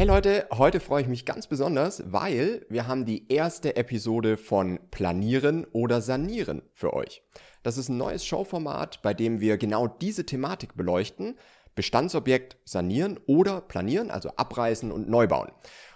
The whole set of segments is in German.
Hey Leute, heute freue ich mich ganz besonders, weil wir haben die erste Episode von Planieren oder Sanieren für euch. Das ist ein neues Showformat, bei dem wir genau diese Thematik beleuchten. Bestandsobjekt sanieren oder planieren, also abreißen und neu bauen.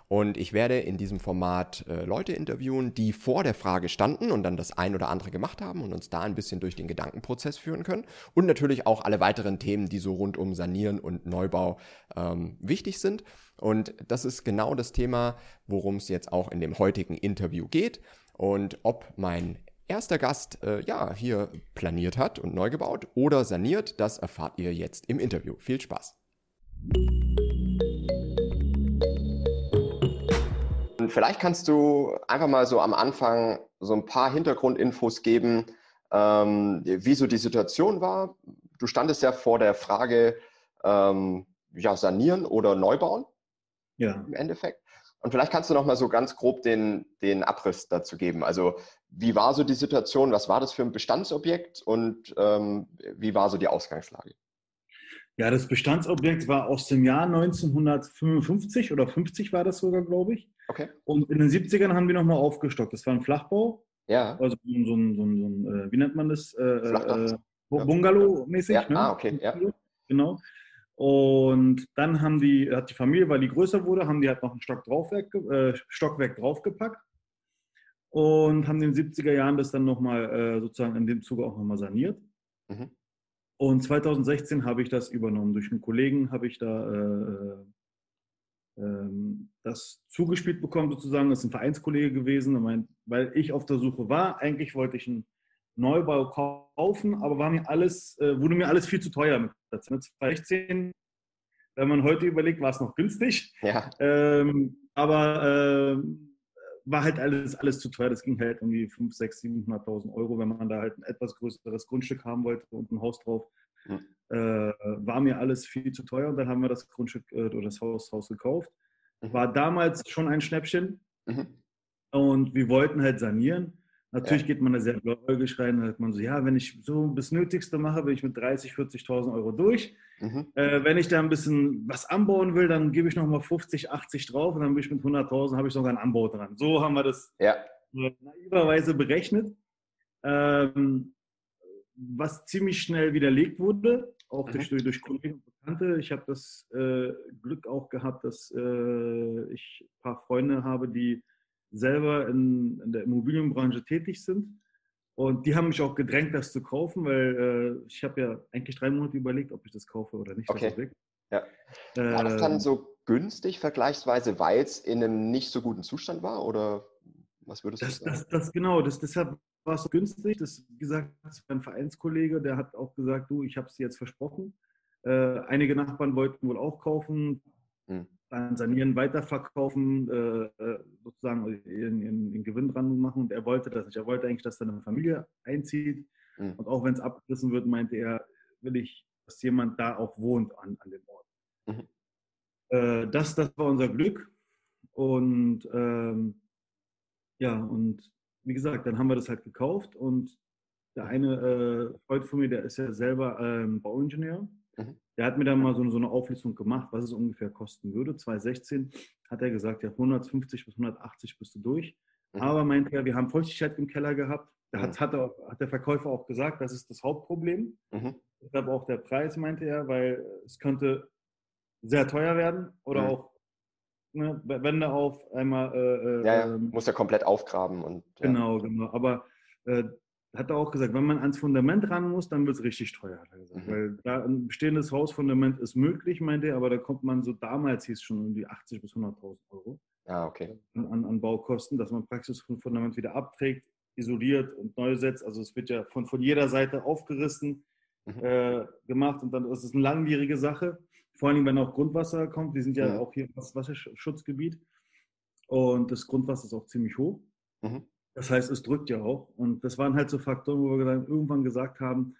Und ich werde in diesem Format äh, Leute interviewen, die vor der Frage standen und dann das ein oder andere gemacht haben und uns da ein bisschen durch den Gedankenprozess führen können. Und natürlich auch alle weiteren Themen, die so rund um Sanieren und Neubau ähm, wichtig sind. Und das ist genau das Thema, worum es jetzt auch in dem heutigen Interview geht. Und ob mein erster Gast äh, ja hier planiert hat und neu gebaut oder saniert, das erfahrt ihr jetzt im Interview. Viel Spaß. Und vielleicht kannst du einfach mal so am Anfang so ein paar Hintergrundinfos geben, ähm, wie so die Situation war. Du standest ja vor der Frage, ähm, ja, sanieren oder neu bauen. Ja. Im Endeffekt. Und vielleicht kannst du noch mal so ganz grob den, den Abriss dazu geben. Also wie war so die Situation? Was war das für ein Bestandsobjekt und ähm, wie war so die Ausgangslage? Ja, das Bestandsobjekt war aus dem Jahr 1955 oder 50 war das sogar, glaube ich. Okay. Und in den 70ern haben wir nochmal aufgestockt. Das war ein Flachbau. Ja. Also so ein, so ein, so ein, äh, wie nennt man das? Äh, äh, Bungalow-mäßig. Ja. Ne? Ah, okay. Ja. Genau. Und dann haben die, hat die Familie, weil die größer wurde, haben die halt noch ein Stock draufwerk, äh, Stockwerk draufgepackt und haben in den 70er Jahren das dann nochmal äh, sozusagen in dem Zuge auch nochmal saniert. Mhm. Und 2016 habe ich das übernommen. Durch einen Kollegen habe ich da äh, äh, das zugespielt bekommen, sozusagen. Das ist ein Vereinskollege gewesen, weil ich auf der Suche war. Eigentlich wollte ich einen Neubau kaufen, aber war mir alles, äh, wurde mir alles viel zu teuer mit 2016. Wenn man heute überlegt, war es noch günstig. Ja. Ähm, aber äh, war halt alles, alles zu teuer. Das ging halt irgendwie 5, 6, 700.000 Euro, wenn man da halt ein etwas größeres Grundstück haben wollte und ein Haus drauf. Mhm. Äh, war mir alles viel zu teuer und dann haben wir das Grundstück äh, oder das Haus, Haus gekauft. Mhm. War damals schon ein Schnäppchen mhm. und wir wollten halt sanieren. Natürlich ja. geht man da sehr blauäugig rein, dann hat man so, ja, wenn ich so das Nötigste mache, bin ich mit 30, 40.000 Euro durch. Mhm. Äh, wenn ich da ein bisschen was anbauen will, dann gebe ich nochmal 50, 80 drauf und dann bin ich mit 100.000, habe ich sogar einen Anbau dran. So haben wir das ja. naiverweise berechnet. Ähm, was ziemlich schnell widerlegt wurde, auch mhm. durch, durch, durch Kollegen und Bekannte. Ich habe das äh, Glück auch gehabt, dass äh, ich ein paar Freunde habe, die selber in, in, der Immobilienbranche tätig sind. Und die haben mich auch gedrängt, das zu kaufen, weil äh, ich habe ja eigentlich drei Monate überlegt, ob ich das kaufe oder nicht. Okay. Ja. War das dann äh, so günstig vergleichsweise, weil es in einem nicht so guten Zustand war? Oder was würdest du das, sagen? Das, das, genau, das, deshalb war es so günstig. Das, wie gesagt, das war ein Vereinskollege, der hat auch gesagt, du, ich habe es dir jetzt versprochen. Äh, einige Nachbarn wollten wohl auch kaufen. Hm dann sanieren, weiterverkaufen, äh, äh sozusagen ihren, Gewinn dran machen. Und er wollte das nicht. Er wollte eigentlich, dass seine Familie einzieht. Mhm. Und auch wenn es abgerissen wird, meinte er, will ich, dass jemand da auch wohnt an, an dem Ort. Mhm. Äh, das, das war unser Glück. Und ähm, ja, und wie gesagt, dann haben wir das halt gekauft. Und der eine äh, Freund von mir, der ist ja selber ähm, Bauingenieur. Mhm. Der hat mir dann mal so, so, eine Auflistung gemacht, was es ungefähr kosten würde. 2016 hat er gesagt, ja, 150 bis 180 bist du durch. Mhm. Aber meinte er, wir haben Feuchtigkeit im Keller gehabt. Da hat, mhm. hat, er, hat, der Verkäufer auch gesagt, das ist das Hauptproblem. Mhm. Deshalb auch der Preis, meinte er, weil es könnte sehr teuer werden oder mhm. auch ne, Wände auf einmal. Äh, äh ja, ja, ähm, muss ja komplett aufgraben. Und, ja. Genau, genau. Aber äh, hat er auch gesagt, wenn man ans Fundament ran muss, dann wird es richtig teuer, hat er gesagt. Mhm. Weil da ein bestehendes Hausfundament ist möglich, meinte er, aber da kommt man so, damals hieß es schon um die 80.000 bis 100.000 Euro ah, okay. an, an, Baukosten, dass man praktisch das Fundament wieder abträgt, isoliert und neu setzt. Also es wird ja von, von jeder Seite aufgerissen, mhm. äh, gemacht und dann ist es eine langwierige Sache. Vor allem, wenn auch Grundwasser kommt. Wir sind ja mhm. auch hier das Wasserschutzgebiet und das Grundwasser ist auch ziemlich hoch. Mhm. Das heißt, es drückt ja auch. Und das waren halt so Faktoren, wo wir dann irgendwann gesagt haben,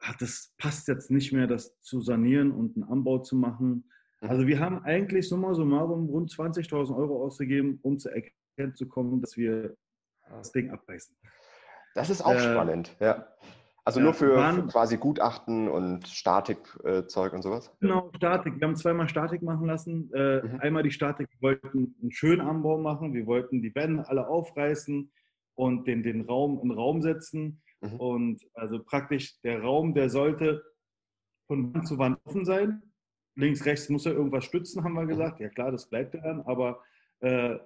ach, das passt jetzt nicht mehr, das zu sanieren und einen Anbau zu machen. Mhm. Also wir haben eigentlich summa summarum rund 20.000 Euro ausgegeben, um zu erkennen zu kommen, dass wir das Ding abreißen. Das ist auch äh, spannend, ja. Also ja, nur für, waren, für, quasi Gutachten und Statikzeug äh, und sowas? Genau, Statik. Wir haben zweimal Statik machen lassen. Äh, mhm. Einmal die Statik, wir wollten einen schönen Anbau machen. Wir wollten die Wände alle aufreißen und den, den Raum in Raum setzen. Mhm. Und also praktisch der Raum, der sollte von Wand zu Wand offen sein. Links, rechts muss er irgendwas stützen, haben wir mhm. gesagt. Ja klar, das bleibt dann. Aber äh,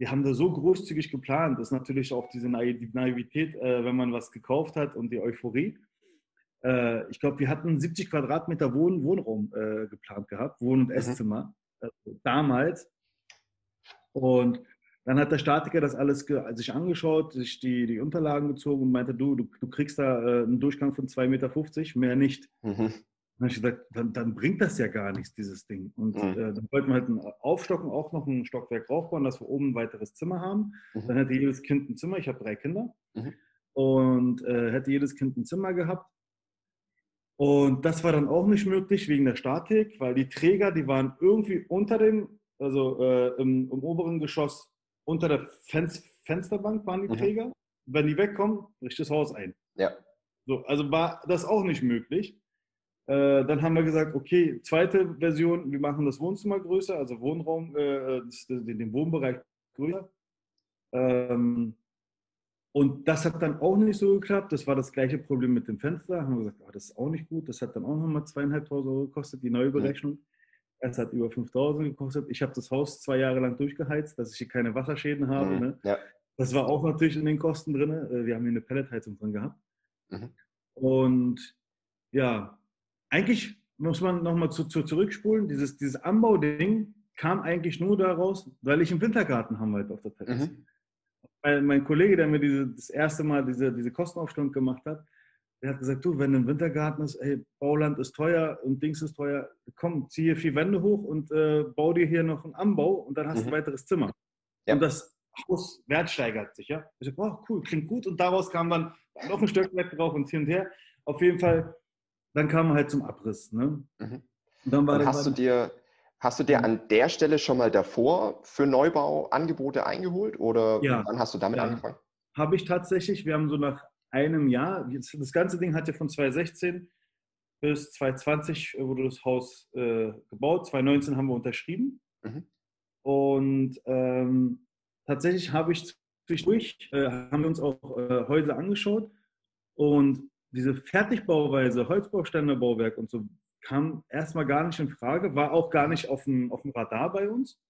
wir haben da so großzügig geplant. Das ist natürlich auch diese Naivität, äh, wenn man was gekauft hat und die Euphorie. Äh, ich glaube, wir hatten 70 Quadratmeter Wohn Wohnraum äh, geplant gehabt, Wohn- und mhm. Esszimmer, mhm. damals. Und dann hat der Statiker das alles sich angeschaut, sich die, die Unterlagen gezogen und meinte, du, du, du kriegst da äh, einen Durchgang von 2,50 Meter, mehr nicht. Mhm. Dann habe ich gesagt, dann, dann, bringt das ja gar nichts, dieses Ding. Und mhm. äh, dann wollten wir halt ein aufstocken, auch noch ein Stockwerk raufbauen, dass wir oben ein weiteres Zimmer haben. Mhm. Dann hätte jedes Kind ein Zimmer. Ich habe drei Kinder. Mhm. Und äh, hätte jedes Kind ein Zimmer gehabt. Und das war dann auch nicht möglich wegen der Statik, weil die Träger, die waren irgendwie unter dem, also äh, im, im, oberen Geschoss, unter der Fenster, Fensterbank waren die mhm. Träger. Wenn die wegkommen, bricht das Haus ein. Ja. So, also war das auch nicht möglich. Äh, dann haben wir gesagt, okay, zweite Version, wir machen das Wohnzimmer größer, also Wohnraum, äh, den Wohnbereich größer. Ähm, und das hat dann auch nicht so geklappt. Das war das gleiche Problem mit dem Fenster. Haben wir gesagt, oh, das ist auch nicht gut. Das hat dann auch nochmal zweieinhalbtausend Euro gekostet, die neue Berechnung. Es hat über 5000 gekostet. Ich habe das Haus zwei Jahre lang durchgeheizt, dass ich hier keine Wasserschäden habe. Mhm. Ne? Ja. Das war auch natürlich in den Kosten drin. Äh, wir haben hier eine Pelletheizung drin gehabt. Mhm. Und ja, eigentlich muss man nochmal zu, zu, zurückspulen. Dieses, dieses Anbauding kam eigentlich nur daraus, weil ich einen Wintergarten haben wollte auf der Terrasse. Mhm. Weil mein Kollege, der mir diese, das erste Mal diese, diese Kostenaufstellung gemacht hat, der hat gesagt, du, wenn ein Wintergarten ist, ey, Bauland ist teuer und Dings ist teuer, komm, zieh hier vier Wände hoch und äh, bau dir hier noch einen Anbau und dann hast du mhm. ein weiteres Zimmer. Ja. Und das Haus wertsteigert sich, ja. Ich so, oh, cool, klingt gut. Und daraus kam dann noch ein Stück drauf und hin und her. Auf jeden Fall dann kam man halt zum Abriss. Ne? Mhm. dann war und hast, du dir, hast du dir an der Stelle schon mal davor für Neubau Angebote eingeholt oder ja. wann hast du damit ja. angefangen? Habe ich tatsächlich. Wir haben so nach einem Jahr, das ganze Ding hat ja von 2016 bis 2020 wurde das Haus äh, gebaut. 2019 haben wir unterschrieben. Mhm. Und ähm, tatsächlich habe ich zwischendurch, äh, haben wir uns auch äh, Häuser angeschaut und diese Fertigbauweise, Holzbauständerbauwerk und so kam erstmal gar nicht in Frage, war auch gar nicht auf dem, auf dem Radar bei uns.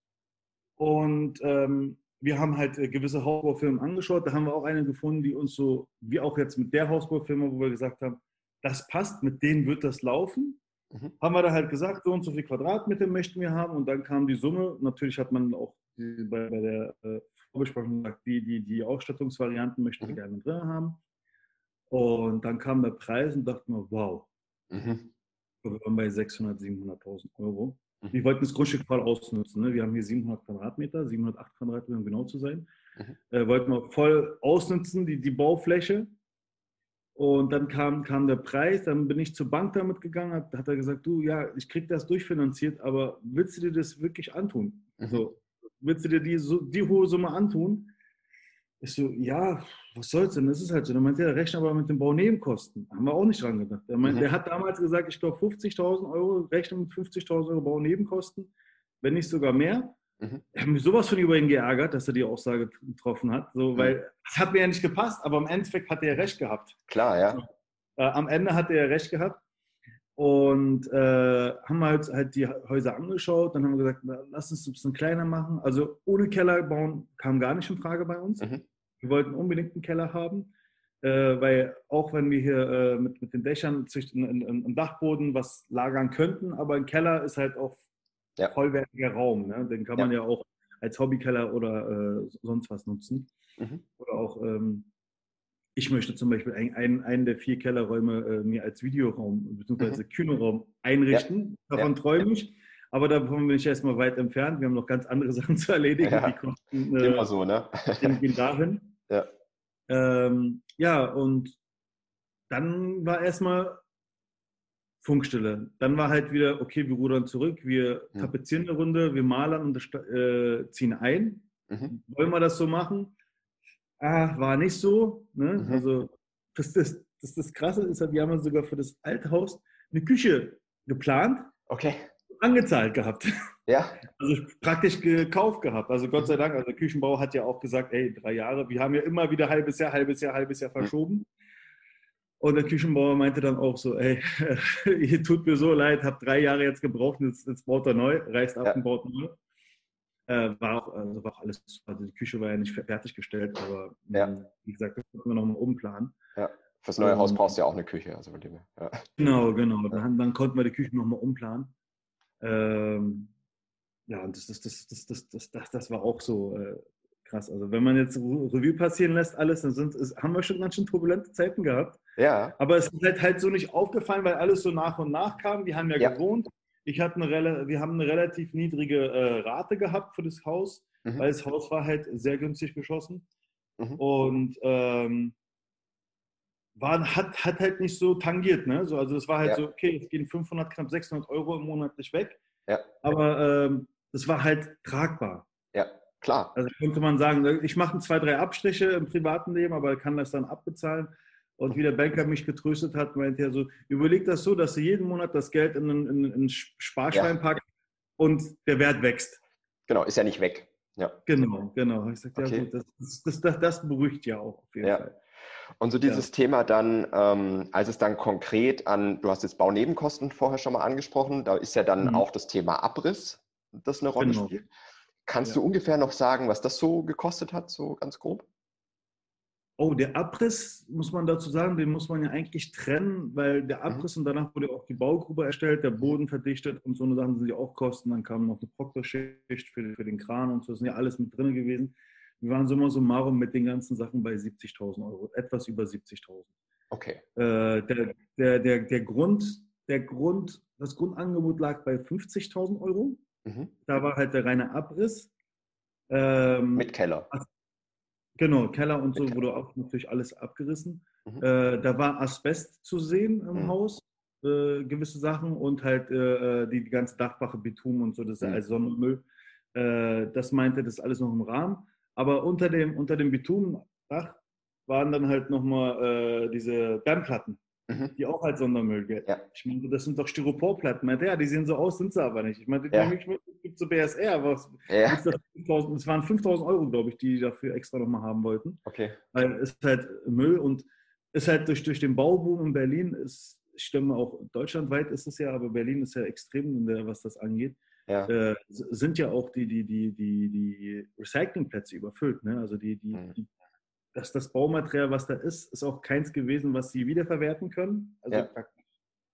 Und ähm, wir haben halt äh, gewisse Hausbaufirmen angeschaut. Da haben wir auch eine gefunden, die uns so, wie auch jetzt mit der Hausbaufirma, wo wir gesagt haben, das passt, mit denen wird das laufen. Mhm. Haben wir da halt gesagt, so und so viel Quadratmeter möchten wir haben. Und dann kam die Summe. Natürlich hat man auch die, bei, bei, der äh, Vorbesprechung gesagt, die, die, die Ausstattungsvarianten möchten wir mhm. gerne drin haben. Und dann kam der Preis und dachte mir, wow. Mhm. Wir waren bei 600.000, 700.000 Euro. Mhm. Wir wollten das Grundstück voll ausnutzen. Ne? Wir haben hier 700 Quadratmeter, 708 Quadratmeter, um genau zu sein. Mhm. Äh, wollten wir voll ausnutzen, die, die Baufläche. Und dann kam, kam der Preis, dann bin ich zur Bank damit gegangen, hat, hat er gesagt, du, ja, ich krieg das durchfinanziert, aber willst du dir das wirklich antun? Mhm. Also, willst du dir die, die hohe Summe antun? Ich so, ja, was soll's denn? Das ist halt so. Dann meinte er, rechne aber mit den Baunebenkosten. Haben wir auch nicht dran gedacht. Er, meint, mhm. der hat damals gesagt, ich glaube 50.000 Euro, rechne mit 50.000 Euro Baunebenkosten, wenn nicht sogar mehr. Mhm. Ich habe mich sowas von über ihn geärgert, dass er die Aussage getroffen hat. So, mhm. Weil es hat mir ja nicht gepasst, aber im Endeffekt hat er recht gehabt. Klar, ja. Äh, am Ende hat er recht gehabt. Und äh, haben halt, halt die Häuser angeschaut. Dann haben wir gesagt, na, lass uns ein bisschen kleiner machen. Also ohne Keller bauen kam gar nicht in Frage bei uns. Mhm. Wir wollten unbedingt einen Keller haben, äh, weil auch wenn wir hier äh, mit, mit den Dächern im Dachboden was lagern könnten, aber ein Keller ist halt auch ja. vollwertiger Raum. Ne? Den kann man ja, ja auch als Hobbykeller oder äh, sonst was nutzen. Mhm. Oder auch, ähm, ich möchte zum Beispiel ein, ein, einen der vier Kellerräume äh, mir als Videoraum bzw. Mhm. Kinoraum einrichten. Ja. Davon träume ich. Aber davon bin ich erstmal weit entfernt. Wir haben noch ganz andere Sachen zu erledigen. Ja. Die kosten, äh, Immer so, ne? gehen dahin. Ja. Ähm, ja, und dann war erstmal Funkstille. Dann war halt wieder, okay, wir rudern zurück, wir mhm. tapezieren eine Runde, wir malern und äh, ziehen ein. Mhm. Wollen wir das so machen? Ah, war nicht so. Ne? Mhm. Also das, das, das, das Krasse ist, wir haben sogar für das alte Haus eine Küche geplant. Okay. Angezahlt gehabt. Ja. Also praktisch gekauft gehabt. Also Gott sei Dank, also der Küchenbau hat ja auch gesagt, ey, drei Jahre. Wir haben ja immer wieder halbes Jahr, halbes Jahr, halbes Jahr verschoben. Und der Küchenbauer meinte dann auch so, ey, ihr tut mir so leid, habt drei Jahre jetzt gebraucht, jetzt, jetzt baut er neu, reißt ab ja. und baut neu. Äh, war, auch, also war auch alles, also die Küche war ja nicht fertiggestellt, aber ja. wie gesagt, das konnten wir nochmal umplanen. Ja. Fürs neue Haus brauchst du ja auch eine Küche. Also mit dem, ja. Genau, genau. Dann, dann konnten wir die Küche nochmal umplanen. Ähm, ja, und das, das, das, das, das, das, das, das war auch so äh, krass. Also wenn man jetzt Revue passieren lässt, alles, dann sind, ist, haben wir schon ganz schön turbulente Zeiten gehabt. Ja. Aber es ist halt, halt so nicht aufgefallen, weil alles so nach und nach kam. Wir haben ja, ja. gewohnt. Ich hatte eine, wir haben eine relativ niedrige äh, Rate gehabt für das Haus, mhm. weil das Haus war halt sehr günstig geschossen. Mhm. Und ähm, war, hat, hat halt nicht so tangiert. Ne? So, also es war halt ja. so, okay, es gehen 500, knapp 600 Euro im Monat nicht weg. Ja. Aber ähm, das war halt tragbar. Ja, klar. Also könnte man sagen, ich mache zwei, drei Abstriche im privaten Leben, aber kann das dann abbezahlen. Und wie der Banker mich getröstet hat, meinte er so, überleg das so, dass du jeden Monat das Geld in einen, Sparschwein ja. packst und der Wert wächst. Genau, ist ja nicht weg. Ja. Genau, genau. Ich sagte, okay. ja, gut, das, das, das, das, beruhigt ja auch auf jeden ja. Fall. Und so dieses ja. Thema dann, ähm, als es dann konkret an, du hast jetzt Baunebenkosten vorher schon mal angesprochen, da ist ja dann mhm. auch das Thema Abriss, das eine Rolle genau. spielt. Kannst ja. du ungefähr noch sagen, was das so gekostet hat, so ganz grob? Oh, der Abriss, muss man dazu sagen, den muss man ja eigentlich trennen, weil der mhm. Abriss mhm. und danach wurde auch die Baugrube erstellt, der Boden verdichtet und so eine Sachen sind ja auch Kosten. Dann kam noch eine Proktorschicht für, für den Kran und so, das sind ja alles mit drin gewesen. Wir waren summa summarum mit den ganzen Sachen bei 70.000 Euro, etwas über 70.000. Okay. Äh, der, der, der, der Grund, der Grund, das Grundangebot lag bei 50.000 Euro. Mhm. Da war halt der reine Abriss. Ähm, mit Keller. Genau, Keller und so Keller. wurde auch natürlich alles abgerissen. Mhm. Äh, da war Asbest zu sehen im mhm. Haus, äh, gewisse Sachen und halt äh, äh die, die ganze Dachbache, Bitum und so, das ist mhm. alles Sonnenmüll. Äh, das meinte, das ist alles noch im Rahmen. Aber unter dem, unter dem Bitumdach waren dann halt nochmal äh, diese Dämmplatten, mhm. die auch als Sondermüll gelten. Ja. Ich meine, das sind doch Styroporplatten. Meinte, ja, die sehen so aus, sind sie aber nicht. Ich meine, die ja. gibt so BSR, aber es, ja. das, das waren 5000 Euro, glaube ich, die, die dafür extra nochmal haben wollten. Okay. Weil es ist halt Müll und ist halt durch, durch den Bauboom in Berlin, ist, ich stimme auch deutschlandweit ist es ja, aber Berlin ist ja extrem, was das angeht ja. äh, sind ja auch die, die, die, die, die Recyclingplätze überfüllt. Ne? Also die, die, mhm. die, das, das Baumaterial, was da ist, ist auch keins gewesen, was sie wiederverwerten können. Also ja.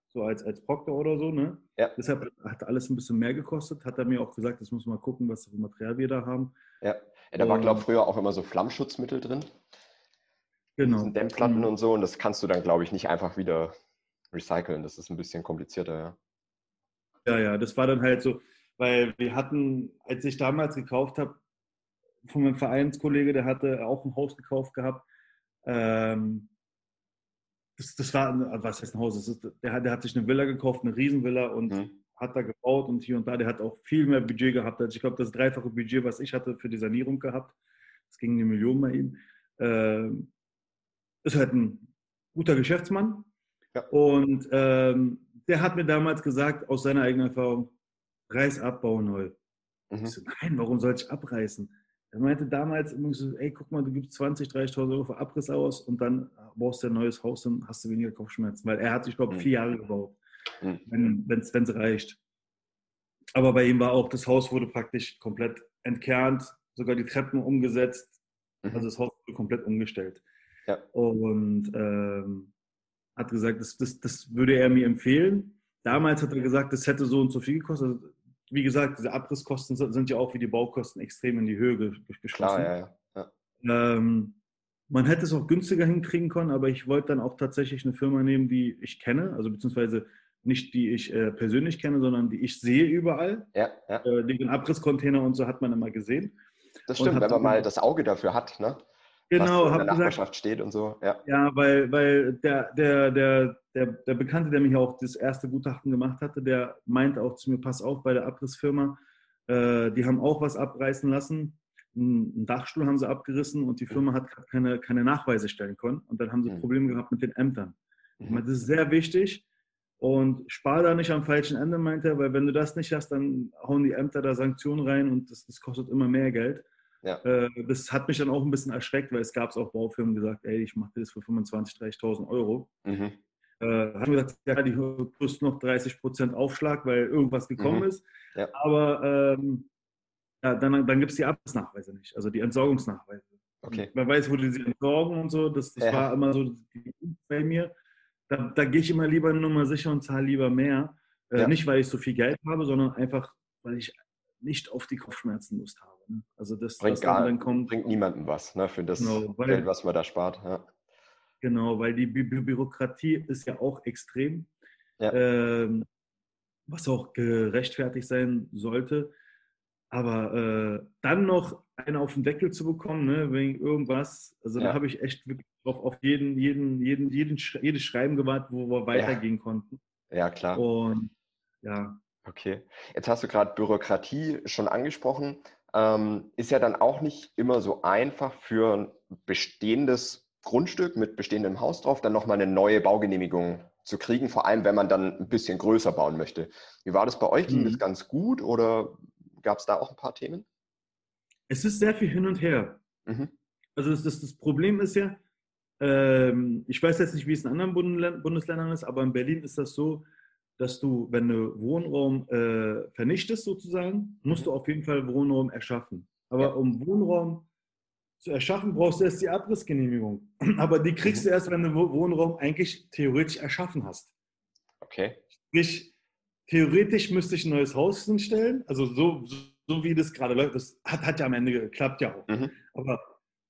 so als, als Proctor oder so. Ne? Ja. Deshalb hat alles ein bisschen mehr gekostet. Hat er mir auch gesagt, das muss man mal gucken, was für Material wir da haben. Ja, ja da war, glaube ich, früher auch immer so Flammschutzmittel drin. Genau. Dämmplatten mhm. und so. Und das kannst du dann, glaube ich, nicht einfach wieder recyceln. Das ist ein bisschen komplizierter, ja. Ja, ja, das war dann halt so, weil wir hatten, als ich damals gekauft habe, von meinem Vereinskollege, der hatte auch ein Haus gekauft gehabt. Ähm, das, das, war, was heißt ein Haus? Ist, der, der, hat sich eine Villa gekauft, eine Riesenvilla und mhm. hat da gebaut und hier und da. Der hat auch viel mehr Budget gehabt. Also ich glaube, das dreifache Budget, was ich hatte für die Sanierung gehabt. Das ging eine Million bei ihm. Ähm, ist halt ein guter Geschäftsmann. Ja. Und ähm, der hat mir damals gesagt, aus seiner eigenen Erfahrung, reiß ab, bau neu. Mhm. Ich so, nein, warum soll ich abreißen? Er meinte damals ey, guck mal, du gibst 20.000, 30.000 Euro für Abriss aus und dann baust du ein neues Haus, dann hast du weniger Kopfschmerzen. Weil er hat, ich glaube, mhm. vier Jahre gebaut, mhm. wenn es reicht. Aber bei ihm war auch, das Haus wurde praktisch komplett entkernt, sogar die Treppen umgesetzt. Mhm. Also das Haus wurde komplett umgestellt. Ja. Und ähm, hat gesagt, das, das, das würde er mir empfehlen. Damals hat er gesagt, das hätte so und so viel gekostet. Also wie gesagt, diese Abrisskosten sind ja auch wie die Baukosten extrem in die Höhe geschossen. Klar, ja, ja. Ähm, man hätte es auch günstiger hinkriegen können, aber ich wollte dann auch tatsächlich eine Firma nehmen, die ich kenne, also beziehungsweise nicht die ich äh, persönlich kenne, sondern die ich sehe überall. Ja, ja. Äh, den Abrisscontainer und so hat man immer gesehen. Das stimmt, wenn man mal das Auge dafür hat, ne? Genau, was in der Nachbarschaft gesagt, steht und so. Ja, ja weil, weil der, der, der, der, der Bekannte, der mich auch das erste Gutachten gemacht hatte, der meinte auch zu mir, pass auf, bei der Abrissfirma, äh, die haben auch was abreißen lassen. einen Dachstuhl haben sie abgerissen und die mhm. Firma hat keine, keine Nachweise stellen können. Und dann haben sie mhm. Probleme gehabt mit den Ämtern. Ich meine, das ist sehr wichtig. Und spar da nicht am falschen Ende, meint er, weil wenn du das nicht hast, dann hauen die Ämter da Sanktionen rein und das, das kostet immer mehr Geld. Ja. Äh, das hat mich dann auch ein bisschen erschreckt, weil es gab auch Baufirmen, die gesagt, ey, ich mache das für 25.000, 30.000 Euro. Mhm. Äh, haben gesagt, ja, die plus noch 30 Prozent Aufschlag, weil irgendwas gekommen mhm. ist. Ja. Aber ähm, ja, dann, dann gibt es die Abrissnachweise nicht, also die Entsorgungsnachweise. Okay. Man weiß, wo die sie entsorgen und so. Das, das ja. war immer so bei mir. Da, da gehe ich immer lieber eine Nummer sicher und zahle lieber mehr. Äh. Nicht, weil ich so viel Geld habe, sondern einfach, weil ich nicht auf die Kopfschmerzen Lust habe. Ne? Also das bringt, gar, dann kommt, bringt niemandem was ne, für das genau, weil, Geld, was man da spart. Ja. Genau, weil die Bü Bürokratie ist ja auch extrem, ja. Ähm, was auch gerechtfertigt sein sollte. Aber äh, dann noch einen auf den Deckel zu bekommen, ne, wegen irgendwas, also ja. da habe ich echt wirklich auf, auf jeden, jeden, jeden, jeden, jedes Schreiben gewartet, wo wir weitergehen konnten. Ja, klar. Und ja. Okay. Jetzt hast du gerade Bürokratie schon angesprochen. Ähm, ist ja dann auch nicht immer so einfach für ein bestehendes Grundstück mit bestehendem Haus drauf, dann nochmal eine neue Baugenehmigung zu kriegen, vor allem wenn man dann ein bisschen größer bauen möchte. Wie war das bei euch? Ging mhm. das ganz gut oder Gab es da auch ein paar Themen? Es ist sehr viel hin und her. Mhm. Also das, das, das, Problem ist ja, ähm, ich weiß jetzt nicht, wie es in anderen Bundesländern ist, aber in Berlin ist das so, dass du, wenn du Wohnraum äh, vernichtest sozusagen, musst mhm. du auf jeden Fall Wohnraum erschaffen. Aber ja. um Wohnraum zu erschaffen, brauchst du erst die Abrissgenehmigung. Aber die kriegst mhm. du erst, wenn du Wohnraum eigentlich theoretisch erschaffen hast. Okay. Sprich, theoretisch müsste ich ein neues Haus hinstellen. Also so, so wie das gerade läuft, das hat, hat ja am Ende geklappt, ja auch. Mhm. Aber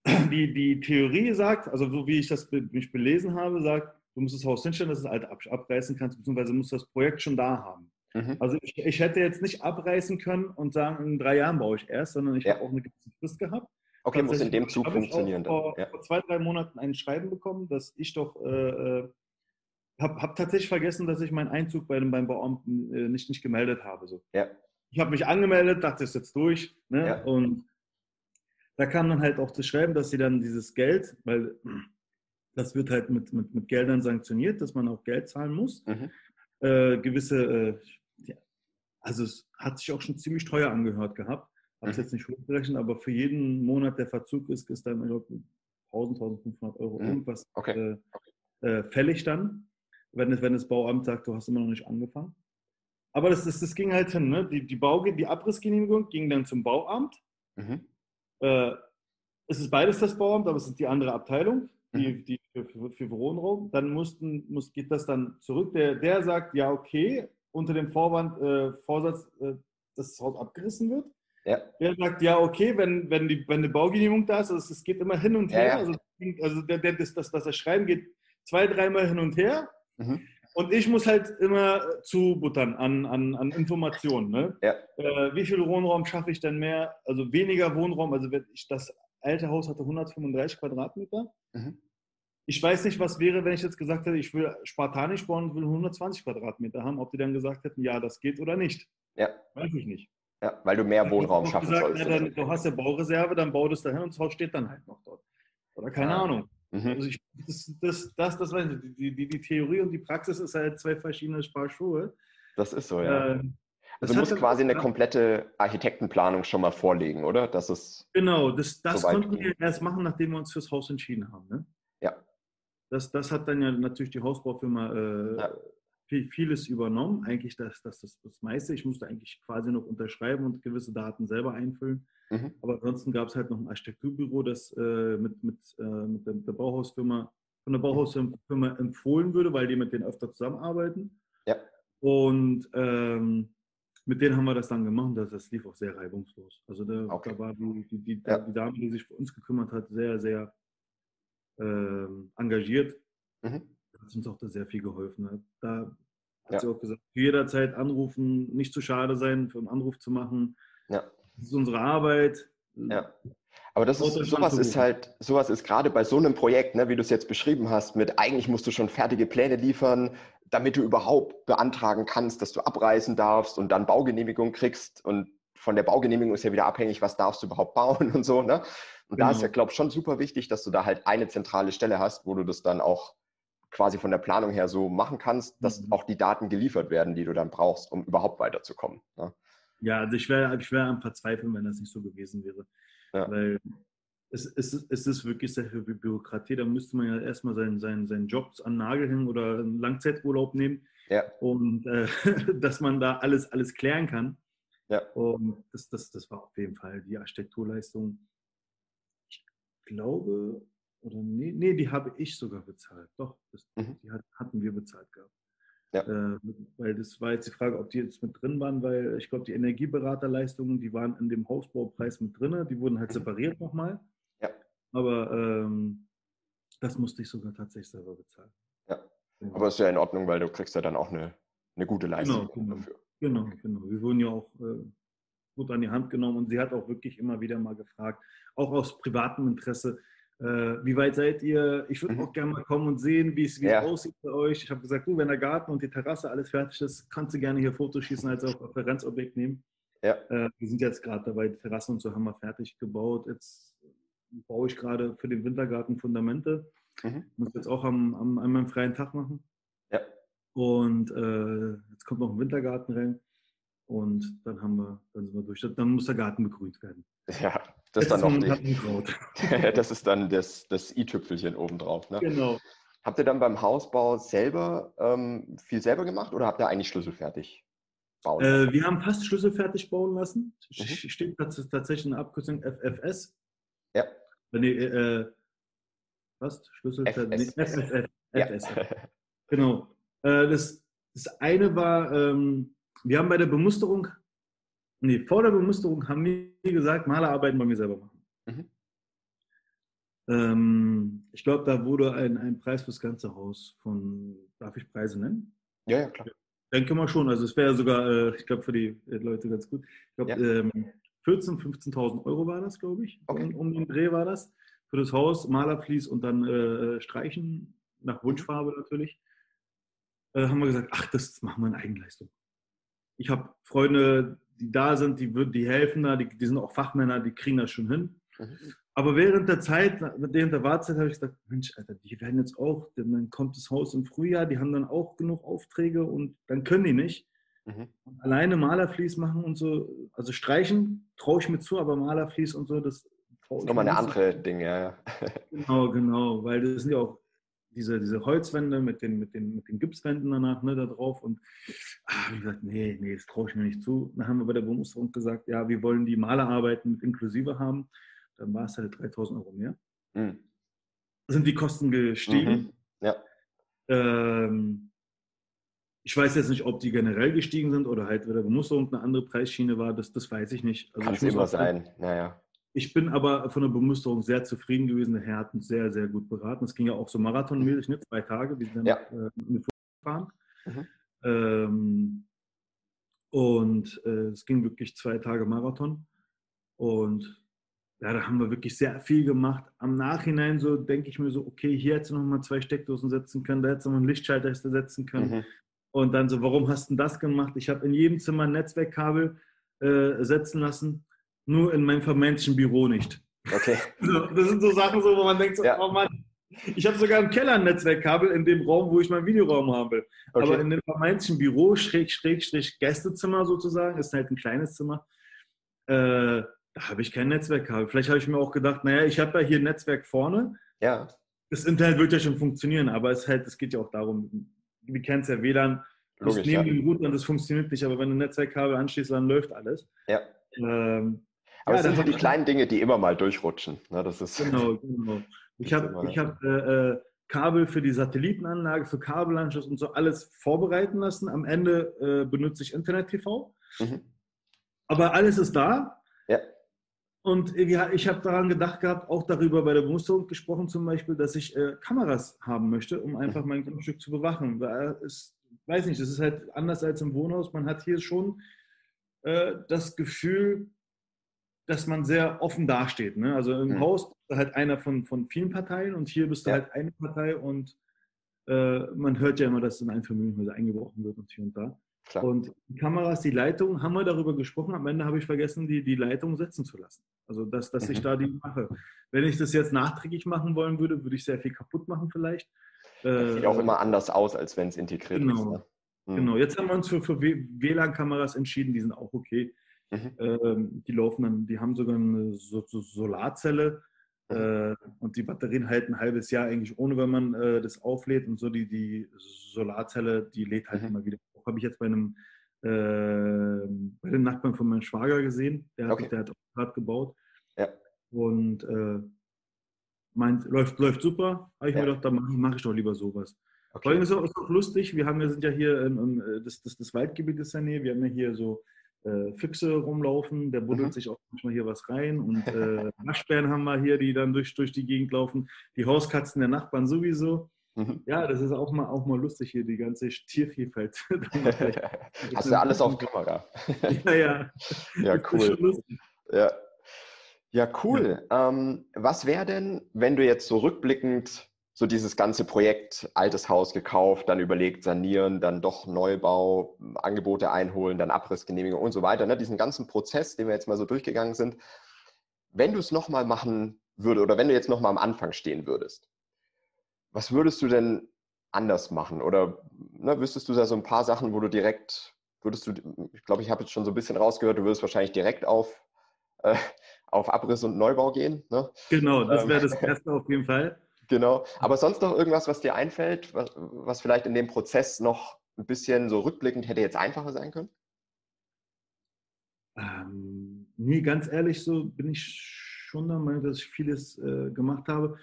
die, die Theorie sagt, also so wie ich das mich belesen habe, sagt, du musst das Haus hinstellen, dass du es alt abreißen kannst, beziehungsweise musst du das Projekt schon da haben. Mhm. Also ich, ich, hätte jetzt nicht abreißen können und sagen, in drei Jahren baue ich erst, sondern ich ja. habe auch eine gewisse Frist gehabt. Okay, muss in dem Zug funktionieren. Ich habe vor, ja. vor, zwei, drei Monaten ein Schreiben bekommen, dass ich doch äh, äh habe hab tatsächlich vergessen, dass ich meinen Einzug bei dem, beim Beamten äh, nicht, nicht gemeldet habe. So. Ja. Ich habe mich angemeldet, dachte, es ist jetzt durch. Ne? Ja. Und da kam dann halt auch das Schreiben, dass sie dann dieses Geld, weil das wird halt mit, mit, mit Geldern sanktioniert, dass man auch Geld zahlen muss. Mhm. Äh, gewisse, äh, ja, also es hat sich auch schon ziemlich teuer angehört gehabt. Habe es mhm. jetzt nicht hochgerechnet, aber für jeden Monat der Verzug ist, ist dann 1000, 1500 Euro mhm. irgendwas okay. Äh, okay. Äh, fällig dann wenn, es, wenn das Bauamt sagt, du hast immer noch nicht angefangen. Aber das, das, das ging halt hin. Ne? Die, die, Bau, die Abrissgenehmigung ging dann zum Bauamt. Mhm. Äh, es ist beides das Bauamt, aber es ist die andere Abteilung, die, mhm. die für, für, Wohnraum. Dann mussten, muss, geht das dann zurück. Der, der sagt, ja, okay, unter dem Vorwand, äh, Vorsatz, äh, dass das Haus abgerissen wird. Ja. Der sagt, ja, okay, wenn, wenn, die, wenn eine Baugenehmigung da ist, also es geht immer hin und her. Ja, ja. Also, also der, der, das, das, das Schreiben geht zwei, dreimal hin und her. Mhm. Und ich muss halt immer zubuttern an, an, an Informationen. Ne? Ja. Äh, wie viel Wohnraum schaffe ich denn mehr? Also weniger Wohnraum. Also ich, das alte Haus hatte 135 Quadratmeter. Mhm. Ich weiß nicht, was wäre, wenn ich jetzt gesagt hätte, ich will spartanisch bauen und will 120 Quadratmeter haben, ob die dann gesagt hätten, ja, das geht oder nicht. Ja. Weiß ich nicht. Ja, weil du mehr Wohnraum schaffen gesagt, sollst. Ja, dann, du hast ja Baureserve, dann bau das dahin und das Haus steht dann halt noch dort. Oder keine ja. Ahnung. Mhm. Also ich, das, das, das, das weiß ich, die, die, die Theorie und die Praxis ist halt zwei verschiedene Paar Schuhe. Das ist so, ja. Äh, also du musst quasi eine komplette Architektenplanung schon mal vorlegen, oder? Das ist genau, das, das konnten wir erst machen, nachdem wir uns fürs Haus entschieden haben. Ne? Ja. Das, das hat dann ja natürlich die Hausbaufirma äh, ja viel, vieles übernommen, eigentlich das, das, das, das meiste. Ich musste eigentlich quasi noch unterschreiben und gewisse Daten selber einfüllen. Mhm. Aber ansonsten gab es halt noch ein Architekturbüro, das äh, mit, mit, äh, mit der, der, Bauhausfirma, von der Bauhausfirma empfohlen würde, weil die mit denen öfter zusammenarbeiten. Ja. Und ähm, mit denen haben wir das dann gemacht. Das, das lief auch sehr reibungslos. Also da, okay. da war die, die, die, ja. die, Dame, die sich für uns gekümmert hat, sehr, sehr ähm, engagiert. Mhm hat uns auch da sehr viel geholfen. Da hat ja. sie auch gesagt, jederzeit anrufen, nicht zu schade sein, für einen Anruf zu machen. Ja. Das ist unsere Arbeit. Ja. Aber das ist, sowas ist halt, sowas ist gerade bei so einem Projekt, ne, wie du es jetzt beschrieben hast, mit eigentlich musst du schon fertige Pläne liefern, damit du überhaupt beantragen kannst, dass du abreisen darfst und dann Baugenehmigung kriegst. Und von der Baugenehmigung ist ja wieder abhängig, was darfst du überhaupt bauen und so. Ne? Und genau. da ist ja, glaube ich, schon super wichtig, dass du da halt eine zentrale Stelle hast, wo du das dann auch quasi von der Planung her so machen kannst, dass mhm. auch die Daten geliefert werden, die du dann brauchst, um überhaupt weiterzukommen. Ne? Ja, also ich wäre ich wär am Verzweifeln, wenn das nicht so gewesen wäre. Ja. Weil es, es, es ist wirklich sehr viel Bürokratie. Da müsste man ja erstmal seinen, seinen, seinen Job an Nagel hängen oder einen Langzeiturlaub nehmen. Ja. Und äh, dass man da alles, alles klären kann. Ja. Und das, das, das war auf jeden Fall die Architekturleistung. Ich glaube, oder nee, nee die habe ich sogar bezahlt. Doch, das, mhm. die hat, hatten wir bezahlt gehabt. Ja. Äh, weil das war jetzt die Frage, ob die jetzt mit drin waren, weil ich glaube, die Energieberaterleistungen, die waren in dem Hausbaupreis mit drin, die wurden halt mhm. separiert nochmal. Aber ähm, das musste ich sogar tatsächlich selber bezahlen. Ja. Aber ist ja in Ordnung, weil du kriegst ja dann auch eine, eine gute Leistung genau, genau. dafür. Genau, genau. Wir wurden ja auch äh, gut an die Hand genommen und sie hat auch wirklich immer wieder mal gefragt, auch aus privatem Interesse, äh, wie weit seid ihr? Ich würde mhm. auch gerne mal kommen und sehen, wie es ja. aussieht bei euch. Ich habe gesagt, du, wenn der Garten und die Terrasse alles fertig ist, kannst du gerne hier Fotos schießen, als auch Referenzobjekt nehmen. Ja. Äh, wir sind jetzt gerade dabei, die Terrasse und so haben wir fertig gebaut. Jetzt baue ich gerade für den Wintergarten Fundamente. Mhm. Muss jetzt auch am, am, an meinem freien Tag machen. Ja. Und äh, jetzt kommt noch ein Wintergarten rein. Und dann haben wir, dann sind wir durch. Dann muss der Garten begrünt werden. Ja, das ist dann noch nicht. das ist dann das, das i-Tüpfelchen obendrauf. Ne? Genau. Habt ihr dann beim Hausbau selber ähm, viel selber gemacht oder habt ihr eigentlich schlüsselfertig bauen äh, wir haben fast schlüsselfertig bauen lassen. Mhm. Steht tatsächlich eine Abkürzung FFS. Ja. Nee, äh, äh was? FFS. Ja. Genau. Äh, das, das eine war, ähm, wir haben bei der Bemusterung Nee, vor der Bemusterung haben wir gesagt, Malerarbeiten wollen wir selber machen. Mhm. Ähm, ich glaube, da wurde ein, ein Preis fürs ganze Haus von, darf ich Preise nennen? Ja, ja, klar. Denke mal schon. Also es wäre sogar, äh, ich glaube, für die Leute ganz gut. Ich glaube, ja. ähm, 14.000, 15.000 Euro war das, glaube ich. Okay. Um, den Dreh war das. Für das Haus, Malerflies und dann äh, Streichen, nach Wunschfarbe natürlich. Äh, haben wir gesagt, ach, das machen wir in Eigenleistung. Ich habe Freunde, die da sind, die, die helfen da, die, die sind auch Fachmänner, die kriegen das schon hin. Mhm. Aber während der Zeit, während der Wartezeit habe ich gesagt, Mensch, Alter, die werden jetzt auch, dann kommt das Haus im Frühjahr, die haben dann auch genug Aufträge und dann können die nicht. Mhm. Alleine Malerflies machen und so, also streichen traue ich mir zu, aber Malerflies und so, das traue ich mir Nochmal eine andere Dinge, ja. genau, genau, weil das sind ja auch diese, diese Holzwände mit den, mit, den, mit den Gipswänden danach ne, da drauf. Und ah, wie gesagt, nee, nee, das traue ich mir nicht zu. Dann haben wir bei der Bundesregierung gesagt, ja, wir wollen die Malerarbeiten mit inklusive haben. Dann war es halt 3000 Euro mehr. Mhm. Sind die Kosten gestiegen? Mhm. Ja. Ähm, ich weiß jetzt nicht, ob die generell gestiegen sind oder halt bei der Bemusterung eine andere Preisschiene war. Das, das weiß ich nicht. Also Kann es immer sein. Naja. Ich bin aber von der Bemusterung sehr zufrieden gewesen. Der Herr hat uns sehr, sehr gut beraten. Es ging ja auch so marathonmäßig, ne? zwei Tage. Wir sind dann ja. äh, mit gefahren. Mhm. Ähm, und äh, es ging wirklich zwei Tage Marathon. Und ja, da haben wir wirklich sehr viel gemacht. Am Nachhinein so denke ich mir so, okay, hier hättest du noch mal zwei Steckdosen setzen können, da hättest du noch einen Lichtschalter setzen können. Mhm. Und dann so, warum hast du das gemacht? Ich habe in jedem Zimmer ein Netzwerkkabel äh, setzen lassen nur in meinem vermeintlichen Büro nicht. Okay. das sind so Sachen, so, wo man denkt, so, ja. oh Mann, ich habe sogar im Keller ein Netzwerkkabel in dem Raum, wo ich meinen Videoraum habe. Okay. Aber in dem vermeintlichen Büro, Schräg, Schräg, Schräg, Gästezimmer sozusagen, ist halt ein kleines Zimmer, äh, da habe ich kein Netzwerkkabel. Vielleicht habe ich mir auch gedacht, naja, ich habe ja hier ein Netzwerk vorne. Ja. Das Internet wird ja schon funktionieren, aber es, halt, es geht ja auch darum, du kennst ja WLAN, das nehmen ja. gut an, das funktioniert nicht, aber wenn du ein Netzwerkkabel anschließt, dann läuft alles. Ja. Ähm, aber ja, es sind so die kleinen Dinge, die immer mal durchrutschen. Ne? Das ist genau, genau. Ich habe hab, äh, äh, Kabel für die Satellitenanlage, für Kabelanschluss und so alles vorbereiten lassen. Am Ende äh, benutze ich Internet-TV. Mhm. Aber alles ist da. Ja. Und ich habe daran gedacht gehabt, auch darüber bei der Bemusterung gesprochen zum Beispiel, dass ich äh, Kameras haben möchte, um einfach mein Grundstück zu bewachen. Weil es, weiß nicht, das ist halt anders als im Wohnhaus. Man hat hier schon äh, das Gefühl, dass man sehr offen dasteht. Ne? Also im mhm. Haus bist du halt einer von, von vielen Parteien und hier bist du ja. halt eine Partei und äh, man hört ja immer, dass in Einfamilienhäuser eingebrochen wird und hier und da. Klar. Und die Kameras, die Leitung, haben wir darüber gesprochen. Am Ende habe ich vergessen, die, die Leitung setzen zu lassen. Also, dass, dass mhm. ich da die mache. Wenn ich das jetzt nachträglich machen wollen würde, würde ich sehr viel kaputt machen vielleicht. Das sieht äh, auch immer anders aus, als wenn es integriert genau. ist. Ne? Mhm. Genau, jetzt haben wir uns für, für WLAN-Kameras entschieden, die sind auch okay. Mhm. Ähm, die laufen dann, die haben sogar eine so, so Solarzelle mhm. äh, und die Batterien halten ein halbes Jahr eigentlich ohne, wenn man äh, das auflädt und so die, die Solarzelle, die lädt halt mhm. immer wieder. Habe ich jetzt bei einem äh, bei dem Nachbarn von meinem Schwager gesehen, der hat, okay. der hat auch gerade gebaut. Ja. Und äh, meint, läuft, läuft super. Habe ich ja. mir gedacht, dann mache ich, mach ich doch lieber sowas. Okay. Vor ist auch, ist auch lustig, wir, haben, wir sind ja hier, im, im, äh, das, das, das Waldgebiet ist ja näher, wir haben ja hier so äh, Füchse rumlaufen, der buddelt mhm. sich auch manchmal hier was rein und äh, Waschbären haben wir hier, die dann durch, durch die Gegend laufen, die Hauskatzen der Nachbarn sowieso. Mhm. Ja, das ist auch mal, auch mal lustig hier, die ganze Tiervielfalt. Hast du alles auf Kamera? ja, ja. Ja, cool. Ja. ja, cool. Ja. Ähm, was wäre denn, wenn du jetzt so rückblickend so dieses ganze Projekt, altes Haus gekauft, dann überlegt, sanieren, dann doch Neubau, Angebote einholen, dann Abrissgenehmigung und so weiter. Ne? Diesen ganzen Prozess, den wir jetzt mal so durchgegangen sind. Wenn du es nochmal machen würdest oder wenn du jetzt nochmal am Anfang stehen würdest, was würdest du denn anders machen? Oder ne, wüsstest du da so ein paar Sachen, wo du direkt, würdest du, ich glaube, ich habe jetzt schon so ein bisschen rausgehört, du würdest wahrscheinlich direkt auf, äh, auf Abriss und Neubau gehen. Ne? Genau, das wäre das ähm, Erste auf jeden Fall. Genau. Aber sonst noch irgendwas, was dir einfällt, was, was vielleicht in dem Prozess noch ein bisschen so rückblickend hätte jetzt einfacher sein können? Ähm, nee, ganz ehrlich, so bin ich schon der Meinung, dass ich vieles äh, gemacht habe.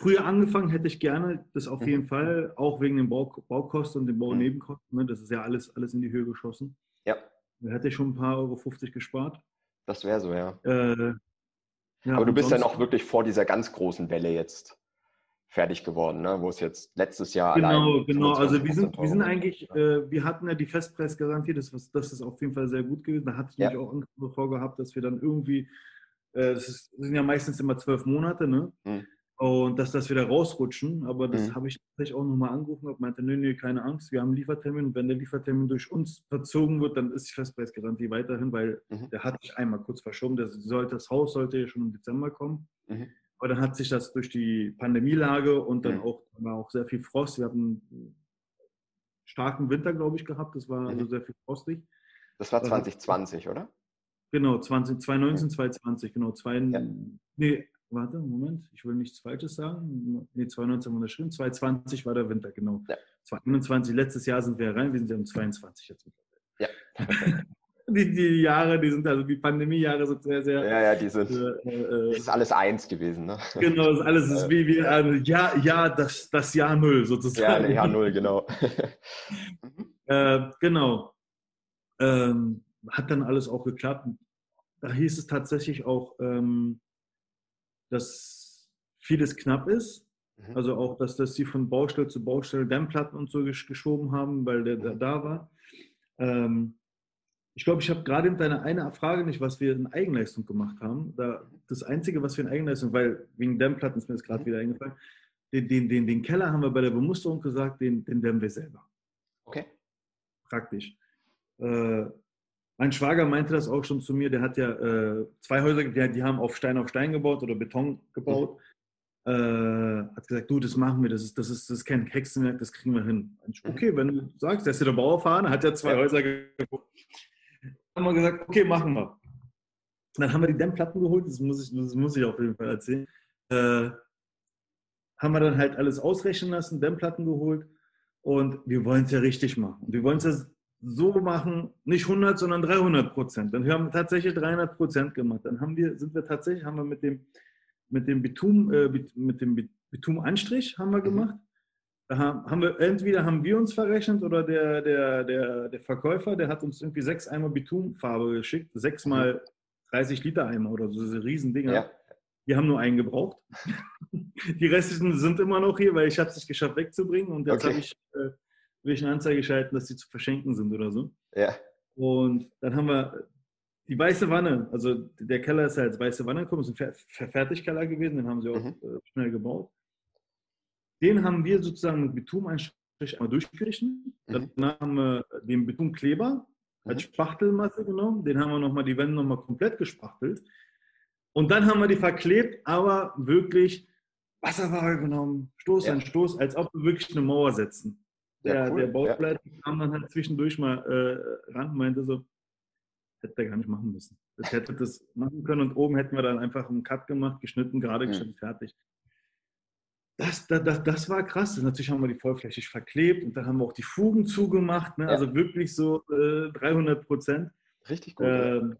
Früher angefangen hätte ich gerne, das auf mhm. jeden Fall, auch wegen den Bau, Baukosten und den Baunebenkosten. Ne, das ist ja alles, alles in die Höhe geschossen. Ja. Da hätte ich schon ein paar Euro 50 gespart. Das wäre so, ja. Äh, ja Aber du bist ja noch wirklich vor dieser ganz großen Welle jetzt fertig geworden, ne? wo es jetzt letztes Jahr Genau, genau. Also wir sind, wir sind eigentlich, äh, wir hatten ja die Festpreisgarantie, das, was, das ist auf jeden Fall sehr gut gewesen. Da hatte ich ja. nämlich auch Angst davor gehabt, dass wir dann irgendwie, äh, das, ist, das, sind ja meistens immer zwölf Monate, ne? Mhm. Und dass das wieder rausrutschen, aber das mhm. habe ich tatsächlich auch nochmal angerufen und meinte, nö, nö, keine Angst, wir haben einen Liefertermin und wenn der Liefertermin durch uns verzogen wird, dann ist die Festpreisgarantie weiterhin, weil mhm. der hat sich einmal kurz verschoben, der sollte, das Haus sollte ja schon im Dezember kommen. Mhm. Aber dann hat sich das durch die Pandemielage und dann mhm. auch, war auch sehr viel Frost. Wir hatten einen starken Winter, glaube ich, gehabt. Das war also mhm. sehr viel frostig. Das war 2020, oder? Genau, 20, 2019, mhm. 2020, genau. Zwei, ja. Nee, warte, Moment, ich will nichts Falsches sagen. Nee, 2019 war das schön. 2020 war der Winter, genau. Ja. 2021, letztes Jahr sind wir rein, wir sind ja im 22 jetzt Ja. die, die Jahre, die sind also die Pandemiejahre sind sehr, sehr. Ja, ja, die sind. Äh, äh, ist alles eins gewesen, ne? Genau, das alles ist wie, wie äh, ja, ja, das, das Jahr Null sozusagen. Ja, Jahr Null, genau. äh, genau. Ähm, hat dann alles auch geklappt. Da hieß es tatsächlich auch, ähm, dass vieles knapp ist. Mhm. Also auch, dass, dass sie von Baustelle zu Baustelle Dämmplatten und so geschoben haben, weil der, der mhm. da war. Ähm, ich glaube, ich habe gerade in deiner eine Frage nicht, was wir in Eigenleistung gemacht haben. Da, das Einzige, was wir in Eigenleistung, weil wegen Dämmplatten ist mir jetzt gerade mhm. wieder eingefallen, den, den, den, den, Keller haben wir bei der Bemusterung gesagt, den, den dämmen wir selber. Okay. Praktisch. Äh, mein Schwager meinte das auch schon zu mir, der hat ja äh, zwei Häuser, die, die, haben auf Stein auf Stein gebaut oder Beton gebaut. Mhm. Äh, hat gesagt, du, das machen wir, das ist, das ist, das ist kein Hexenwerk, das kriegen wir hin. Mhm. Okay, wenn du sagst, der ist ja der Bauerfahrer, hat ja zwei Häuser gebaut haben wir gesagt, okay, machen wir. Dann haben wir die Dämmplatten geholt, das muss ich, das muss ich auf jeden Fall erzählen. Äh, haben wir dann halt alles ausrechnen lassen, Dämmplatten geholt und wir wollen es ja richtig machen. Und wir wollen es ja so machen, nicht 100, sondern 300 Prozent. Dann haben wir tatsächlich 300 Prozent gemacht. Dann haben wir, sind wir tatsächlich, haben wir mit dem, mit dem Bitum, äh, mit dem Bitumanstrich haben wir mhm. gemacht. Da haben wir, entweder haben wir uns verrechnet oder der, der, der, der Verkäufer, der hat uns irgendwie sechs Eimer Bitumfarbe geschickt, sechs mhm. mal 30 Liter Eimer oder so, diese Riesendinger. Ja. Die haben nur einen gebraucht. Die restlichen sind immer noch hier, weil ich habe es nicht geschafft wegzubringen und jetzt okay. habe ich, äh, will ich eine Anzeige geschalten, dass die zu verschenken sind oder so. Ja. Und dann haben wir die weiße Wanne, also der Keller ist als weiße Wanne gekommen, ist ein Fertigkeller gewesen, den haben sie auch mhm. äh, schnell gebaut. Den haben wir sozusagen mit Bitum einmal durchgestrichen. Mhm. Danach haben wir den Betonkleber als mhm. Spachtelmasse genommen. Den haben wir nochmal, die Wände nochmal komplett gespachtelt. Und dann haben wir die verklebt, aber wirklich Wasserwaage genommen, Stoß ja. an Stoß, als ob wir wirklich eine Mauer setzen. Der, ja, cool. der Bauleiter ja. kam dann halt zwischendurch mal äh, ran und meinte so, hätte er gar nicht machen müssen. Das hätte das machen können und oben hätten wir dann einfach einen Cut gemacht, geschnitten, gerade mhm. geschnitten, fertig. Das, das, das, das, war krass. Natürlich haben wir die vollflächig verklebt und dann haben wir auch die Fugen zugemacht. Ne? Ja. Also wirklich so äh, 300 Prozent. Richtig gut. Ähm,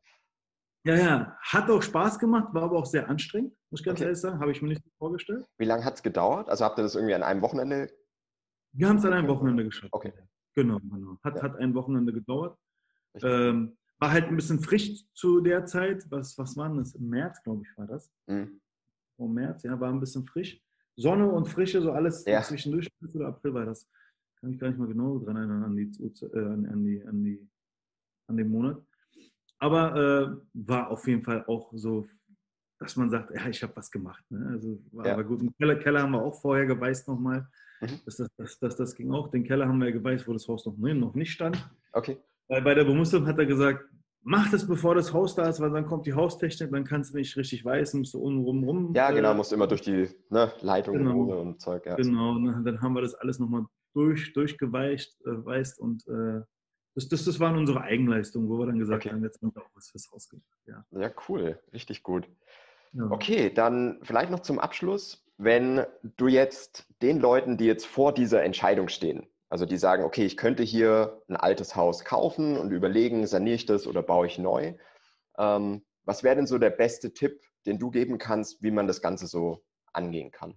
ja, ja. Hat auch Spaß gemacht, war aber auch sehr anstrengend, muss ich ganz okay. ehrlich sagen. Habe ich mir nicht vorgestellt. Wie lange hat es gedauert? Also habt ihr das irgendwie an einem Wochenende? Wir haben es an einem Wochenende geschafft. Okay. Genau, genau. Hat, ja. hat ein Wochenende gedauert. Ähm, war halt ein bisschen frisch zu der Zeit. Was, was war das? Im März, glaube ich, war das. Mhm. Oh, März, ja, war ein bisschen frisch. Sonne und Frische, so alles ja. zwischendurch. Oder April war das. Kann ich gar nicht mal genau dran erinnern an, die, äh, an, die, an, die, an den Monat. Aber äh, war auf jeden Fall auch so, dass man sagt, ja, ich habe was gemacht. Ne? Also war ja. aber gut. Im Keller, Keller haben wir auch vorher geweißt nochmal. Mhm. Das, das, das, das, das ging auch. Den Keller haben wir geweißt, wo das Haus noch, noch nicht stand. Okay. Weil bei der Bemusterung hat er gesagt, mach das, bevor das Haus da ist, weil dann kommt die Haustechnik, dann kannst du nicht richtig weißen, musst du unten rum rum. Ja, genau, musst du immer durch die ne, Leitung genau, und Zeug. Ja. Genau, und dann haben wir das alles nochmal durch, durchgeweicht äh, weißt, und äh, das, das, das waren unsere Eigenleistungen, wo wir dann gesagt okay. haben, jetzt haben wir auch was fürs Haus gemacht. Ja. ja, cool, richtig gut. Ja. Okay, dann vielleicht noch zum Abschluss, wenn du jetzt den Leuten, die jetzt vor dieser Entscheidung stehen, also die sagen, okay, ich könnte hier ein altes Haus kaufen und überlegen, saniere ich das oder baue ich neu. Ähm, was wäre denn so der beste Tipp, den du geben kannst, wie man das Ganze so angehen kann?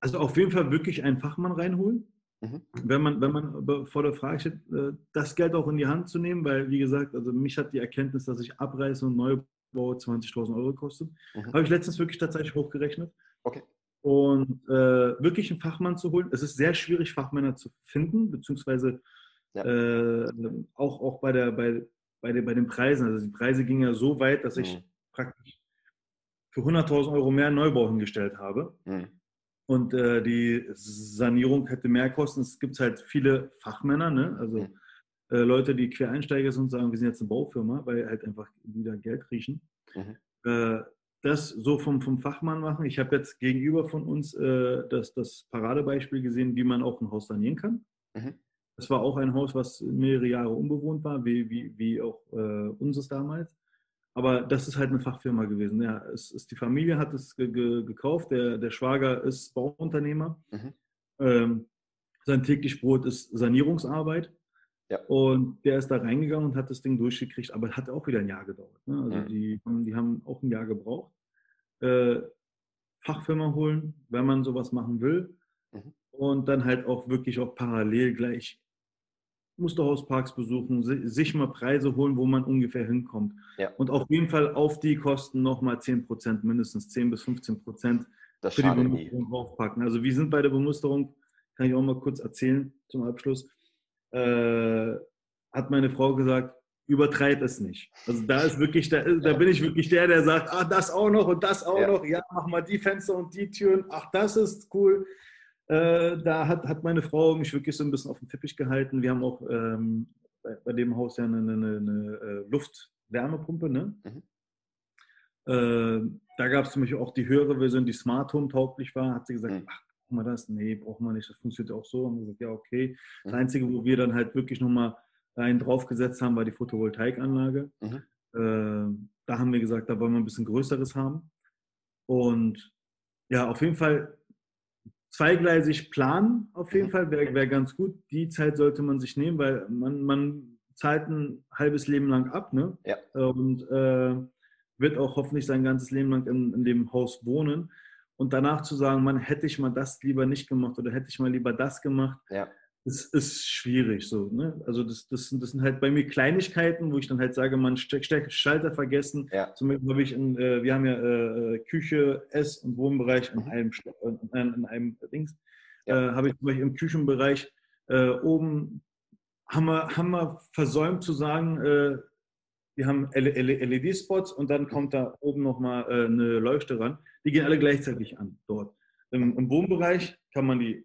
Also auf jeden Fall wirklich einen Fachmann reinholen. Mhm. Wenn man, wenn man vor der Frage steht, äh, das Geld auch in die Hand zu nehmen, weil, wie gesagt, also mich hat die Erkenntnis, dass ich abreiße und Neubau 20.000 Euro kostet, mhm. habe ich letztens wirklich tatsächlich hochgerechnet. Okay und äh, wirklich einen Fachmann zu holen. Es ist sehr schwierig, Fachmänner zu finden, beziehungsweise ja. äh, auch, auch bei, der, bei, bei, den, bei den Preisen. Also die Preise gingen ja so weit, dass ich mhm. praktisch für 100.000 Euro mehr Neubau hingestellt habe. Mhm. Und äh, die Sanierung hätte mehr kosten. Es gibt halt viele Fachmänner, ne? also mhm. Äh, Leute, die Quereinsteiger sind und sagen, wir sind jetzt eine Baufirma, weil halt einfach wieder Geld riechen. Mhm. Äh, das so vom, vom Fachmann machen. Ich habe jetzt gegenüber von uns äh, das, das Paradebeispiel gesehen, wie man auch ein Haus sanieren kann. Mhm. Das war auch ein Haus, was mehrere Jahre unbewohnt war, wie, wie, wie auch äh, unseres damals. Aber das ist halt eine Fachfirma gewesen. Ja, es ist, die Familie hat es ge ge gekauft, der, der Schwager ist Bauunternehmer. Mhm. Ähm, sein täglich Brot ist Sanierungsarbeit. Ja. Und der ist da reingegangen und hat das Ding durchgekriegt, aber hat auch wieder ein Jahr gedauert. Ne? Also mhm. die, die haben auch ein Jahr gebraucht. Äh, Fachfirma holen, wenn man sowas machen will. Mhm. Und dann halt auch wirklich auch parallel gleich Musterhausparks besuchen, sich mal Preise holen, wo man ungefähr hinkommt. Ja. Und auf jeden Fall auf die Kosten nochmal 10 Prozent, mindestens 10 bis 15 Prozent für die Bemusterung draufpacken. Also wir sind bei der Bemusterung, kann ich auch mal kurz erzählen zum Abschluss äh, hat meine Frau gesagt, übertreib es nicht. Also da ist wirklich, da, da bin ich wirklich der, der sagt, ah, das auch noch und das auch ja. noch, ja, mach mal die Fenster und die Türen, ach, das ist cool. Äh, da hat, hat meine Frau mich wirklich so ein bisschen auf den Teppich gehalten. Wir haben auch ähm, bei, bei, dem Haus ja eine, eine, eine, äh, Luftwärmepumpe, ne? Mhm. Äh, da gab es zum Beispiel auch die höhere Version, die Smart Home tauglich war, hat sie gesagt, mhm. ach, brauchen wir das? Nee, brauchen wir nicht. Das funktioniert auch so. Und wir gesagt, ja, okay. Das mhm. Einzige, wo wir dann halt wirklich nochmal einen draufgesetzt haben, war die Photovoltaikanlage. Mhm. Äh, da haben wir gesagt, da wollen wir ein bisschen Größeres haben. Und ja, auf jeden Fall zweigleisig planen, auf jeden mhm. Fall wäre wär ganz gut. Die Zeit sollte man sich nehmen, weil man, man zahlt ein halbes Leben lang ab. Ne? Ja. Und äh, wird auch hoffentlich sein ganzes Leben lang in, in dem Haus wohnen und danach zu sagen, man hätte ich mal das lieber nicht gemacht oder hätte ich mal lieber das gemacht, ja. das ist schwierig so. Ne? Also das, das, das sind halt bei mir Kleinigkeiten, wo ich dann halt sage, man Schalter vergessen. Ja. Zum Beispiel habe ich, in, äh, wir haben ja äh, Küche, Ess- und Wohnbereich in mhm. einem, in, in einem Dings, ja. äh, habe ich zum Beispiel im Küchenbereich äh, oben haben wir, haben wir versäumt zu sagen, wir haben LED-Spots und dann kommt da oben nochmal äh, eine Leuchte ran. Die gehen alle gleichzeitig an dort. Im, im Wohnbereich kann man die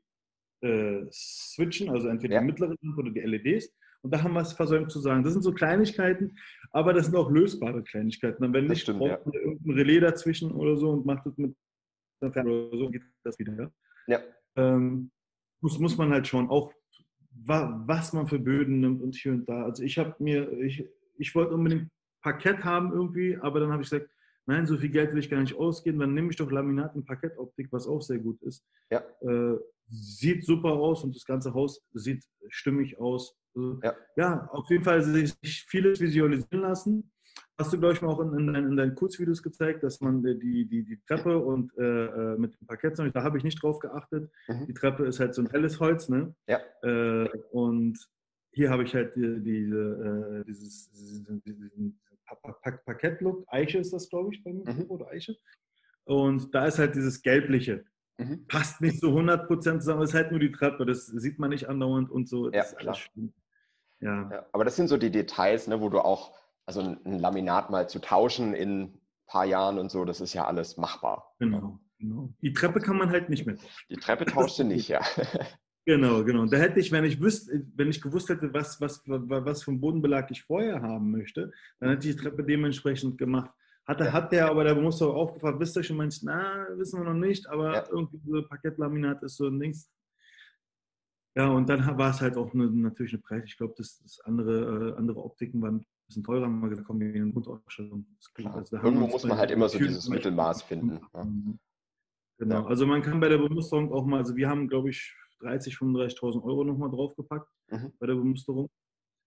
äh, switchen, also entweder ja. die mittlere Lampe oder die LEDs. Und da haben wir es versäumt zu sagen. Das sind so Kleinigkeiten, aber das sind auch lösbare Kleinigkeiten. Und wenn nicht, stimmt, braucht man ja. irgendein Relais dazwischen oder so und macht das mit oder so, geht das wieder. Ja. Ähm, muss, muss man halt schauen, auch was man für Böden nimmt und hier und da. Also ich habe mir, ich, ich wollte unbedingt Parkett haben irgendwie, aber dann habe ich gesagt, nein, so viel Geld will ich gar nicht ausgeben, dann nehme ich doch Laminat und Parkettoptik, was auch sehr gut ist. Ja. Äh, sieht super aus und das ganze Haus sieht stimmig aus. Also, ja. ja. auf jeden Fall sich vieles visualisieren lassen. Hast du, glaube ich, mal auch in, in, in, deinen Kurzvideos gezeigt, dass man die, die, die Treppe und äh, äh mit dem Parkett, da habe ich nicht drauf geachtet. Mhm. Die Treppe ist halt so ein helles Holz, ne? Ja. Äh, und hier habe ich halt die, die, äh, dieses, diesen, diesen Parkettlook. Eiche ist das, glaube ich, bei mir, mhm. oder Eiche. Und da ist halt dieses Gelbliche. Mhm. Passt nicht so 100% zusammen, ist halt nur die Treppe, das sieht man nicht andauernd und so. Ja, klar. Ja. ja. Aber das sind so die Details, ne, wo du auch also ein Laminat mal zu tauschen in ein paar Jahren und so, das ist ja alles machbar. Genau, genau. Die Treppe kann man halt nicht mehr tauschen. Die Treppe tauscht du nicht, ja. Genau, genau. Da hätte ich, wenn ich wüsste, wenn ich gewusst hätte, was, was, was vom Bodenbelag ich vorher haben möchte, dann hätte ich die Treppe dementsprechend gemacht. Hat, ja. hat der, aber der muss auch aufgefragt, wisst ihr schon, meinst, na, wissen wir noch nicht, aber ja. irgendwie so Parkettlaminat ist so ein Dings. Ja, und dann war es halt auch eine, natürlich eine Preis. Ich glaube, das, das andere, äh, andere Optiken waren bisschen teurer, haben wir gesagt, komm, wir eine Grundausstellung. Also, Irgendwo muss man halt immer so dieses Mittelmaß finden. Ja. Genau, also man kann bei der Bemusterung auch mal, also wir haben, glaube ich, 30, 35.000 Euro nochmal draufgepackt mhm. bei der Bemusterung.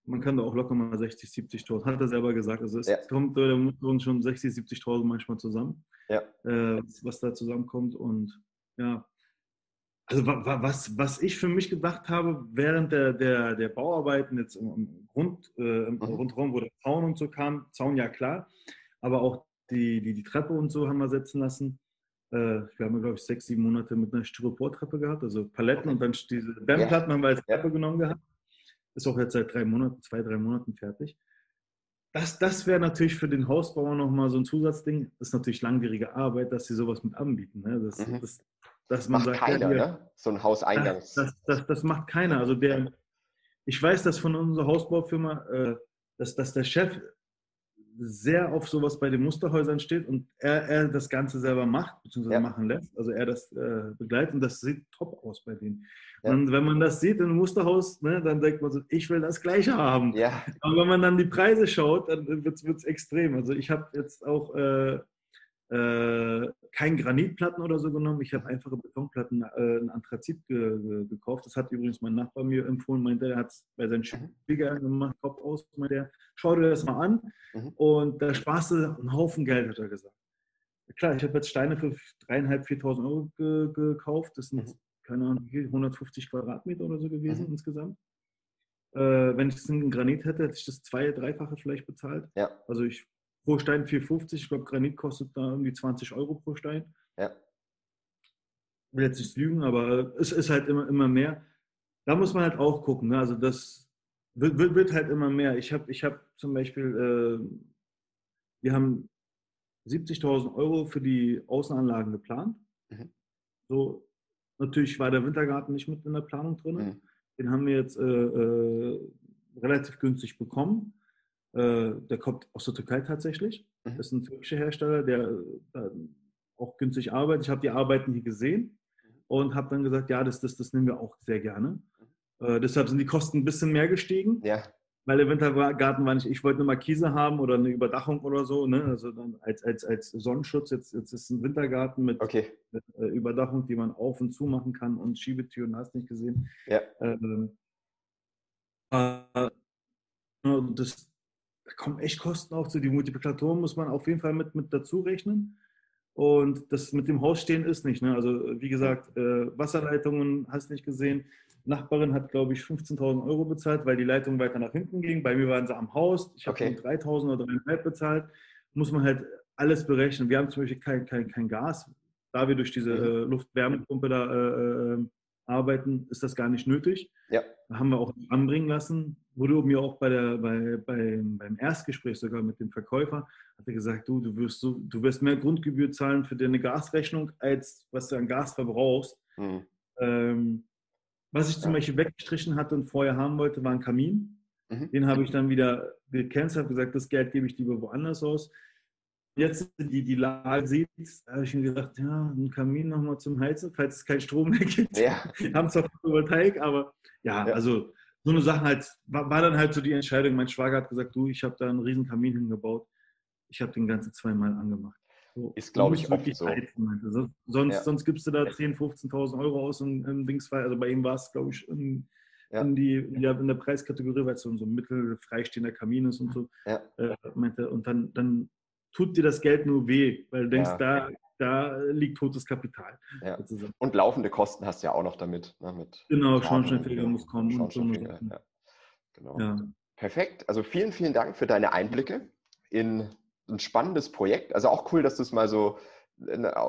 Man kann da auch locker mal 60, 70.000, hat er selber gesagt. Also es ja. kommt bei der Bemusterung schon 60, 70.000 manchmal zusammen, ja. äh, was da zusammenkommt. Und ja, also was, was ich für mich gedacht habe, während der, der, der Bauarbeiten jetzt im, Grund, äh, im mhm. Grundraum, wo der Zaun und so kam, Zaun ja klar, aber auch die, die, die Treppe und so haben wir setzen lassen. Äh, wir haben, glaube ich, sechs, sieben Monate mit einer Styropor-Treppe gehabt, also Paletten und dann diese Dämmplatten ja. haben wir als Treppe genommen gehabt. Ist auch jetzt seit drei Monaten, zwei, drei Monaten fertig. Das, das wäre natürlich für den Hausbauer nochmal so ein Zusatzding. Das ist natürlich langwierige Arbeit, dass sie sowas mit anbieten. Ne? Das, mhm. das, dass man macht sagt, keiner, ja, ne? So ein Hauseingangs. Das, das, das, macht keiner. Also der, ich weiß, dass von unserer Hausbaufirma, äh, dass, dass der Chef sehr auf sowas bei den Musterhäusern steht und er, er das Ganze selber macht, beziehungsweise ja. machen lässt. Also er das äh, begleitet und das sieht top aus bei denen. Ja. Und wenn man das sieht in einem Musterhaus, ne, dann denkt man so, ich will das Gleiche haben. Ja. Aber wenn man dann die Preise schaut, dann wird es extrem. Also ich habe jetzt auch äh, äh, kein Granitplatten oder so genommen. Ich habe einfache Betonplatten, äh, ein Anthrazit ge ge gekauft. Das hat übrigens mein Nachbar mir empfohlen. Meinte, er hat es bei seinen mhm. Schwiegereltern gemacht, Kopf aus. Meinte er, schau dir das mal an. Mhm. Und da sparst du einen Haufen Geld, hat er gesagt. Klar, ich habe jetzt Steine für 3.500, 4.000 Euro ge gekauft. Das sind, mhm. keine Ahnung, 150 Quadratmeter oder so gewesen mhm. insgesamt. Äh, wenn ich das in Granit hätte, hätte ich das zwei-, dreifache vielleicht bezahlt. Ja. Also ich pro Stein 4,50. Ich glaube, Granit kostet da irgendwie 20 Euro pro Stein. Ja. Ich will jetzt nicht lügen, aber es ist halt immer, immer mehr. Da muss man halt auch gucken. Ne? Also das wird, wird, wird, halt immer mehr. Ich habe ich hab zum Beispiel, äh, wir haben 70.000 Euro für die Außenanlagen geplant. Mhm. So, natürlich war der Wintergarten nicht mit in der Planung drin. Mhm. Den haben wir jetzt äh, äh, relativ günstig bekommen. Äh, der kommt aus der Türkei tatsächlich. Mhm. Das ist ein türkischer Hersteller, der äh, auch günstig arbeitet. Ich habe die Arbeiten hier gesehen mhm. und habe dann gesagt, ja, das, das, das nehmen wir auch sehr gerne. Mhm. Äh, deshalb sind die Kosten ein bisschen mehr gestiegen. Ja. Weil der Wintergarten war nicht, ich wollte eine Markise haben oder eine Überdachung oder so, ne? also dann als, als, als Sonnenschutz. Jetzt, jetzt ist ein Wintergarten mit, okay. mit äh, Überdachung, die man auf und zu machen kann und Schiebetüren, hast nicht gesehen. Ja. Ähm, äh, das, da kommen echt Kosten auf zu. Die Multiplikatoren muss man auf jeden Fall mit, mit dazu rechnen. Und das mit dem Haus stehen ist nicht. Ne? Also wie gesagt, äh, Wasserleitungen hast nicht gesehen. Nachbarin hat, glaube ich, 15.000 Euro bezahlt, weil die Leitung weiter nach hinten ging. Bei mir waren sie am Haus. Ich habe okay. 3.000 oder 3.500 bezahlt. Muss man halt alles berechnen. Wir haben zum Beispiel kein, kein, kein Gas. Da wir durch diese mhm. äh, Luftwärmepumpe da äh, äh arbeiten, ist das gar nicht nötig. Ja. Haben wir auch anbringen lassen. Wurde mir auch bei der, bei, bei, beim Erstgespräch sogar mit dem Verkäufer, hat er gesagt, du, du wirst, so, du wirst mehr Grundgebühr zahlen für deine Gasrechnung, als was du an Gas verbrauchst. Mhm. Ähm, Was ich zum ja. Beispiel weggestrichen hatte und vorher haben wollte, war ein Kamin. Mhm. Den habe ich dann wieder gecancelt, habe gesagt, das Geld gebe ich lieber woanders aus. Jetzt die, die Lage sieht, habe ich mir gedacht, ja, ein Kamin nochmal zum Heizen, falls es keinen Strom mehr gibt. Ja. haben zwar Photovoltaik, aber ja, ja, also so eine Sache halt, war, war, dann halt so die Entscheidung. Mein Schwager hat gesagt, du, ich habe da einen riesen Kamin hingebaut. Ich habe den ganzen zweimal angemacht. So, ist, glaube ich, oft so. Heizen, sonst, ja. sonst gibst du da 10.000, 15.000 Euro aus im, im Dingsfall. Also bei ihm war es, glaube ich, in, ja. in, die, in, der, in der Preiskategorie, weil es so ein so mittelfreistehender Kamin ist und so. Ja. Äh, meinte, und dann, dann tut dir das Geld nur weh, weil du denkst, da, da liegt totes Kapital. Ja. Und laufende Kosten hast du ja auch noch damit. Ne, mit genau, Schornsteinfeger muss kommen. So ja. Genau. Ja. Perfekt. Also vielen, vielen Dank für deine Einblicke in ein spannendes Projekt. Also auch cool, dass du es mal so,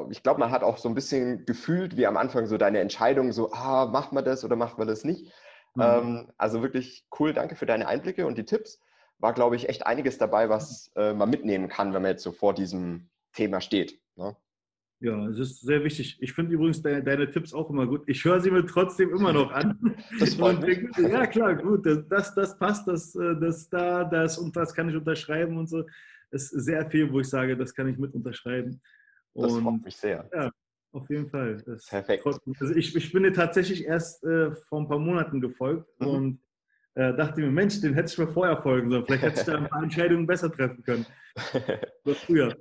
ich glaube, man hat auch so ein bisschen gefühlt, wie am Anfang so deine Entscheidung, so, ah, macht man das oder macht man das nicht. Mhm. Ähm, also wirklich cool, danke für deine Einblicke und die Tipps. War, glaube ich, echt einiges dabei, was äh, man mitnehmen kann, wenn man jetzt so vor diesem Thema steht. Ne? Ja, es ist sehr wichtig. Ich finde übrigens deine, deine, Tipps auch immer gut. Ich höre sie mir trotzdem immer noch an. Das und denke, ja, klar, gut, das, das, passt, das, äh, das da, das und das kann ich unterschreiben und so ist sehr viel, wo ich sage, das kann ich mit unterschreiben. Und, das freut mich sehr. Ja, auf jeden Fall. Das Perfekt. Also ich, ich bin dir tatsächlich erst äh, vor ein paar Monaten gefolgt mhm. und äh, dachte mir, Mensch, den hätte ich mir vorher folgen sollen. Vielleicht hätte ich da ein paar Entscheidungen besser treffen können. So früher.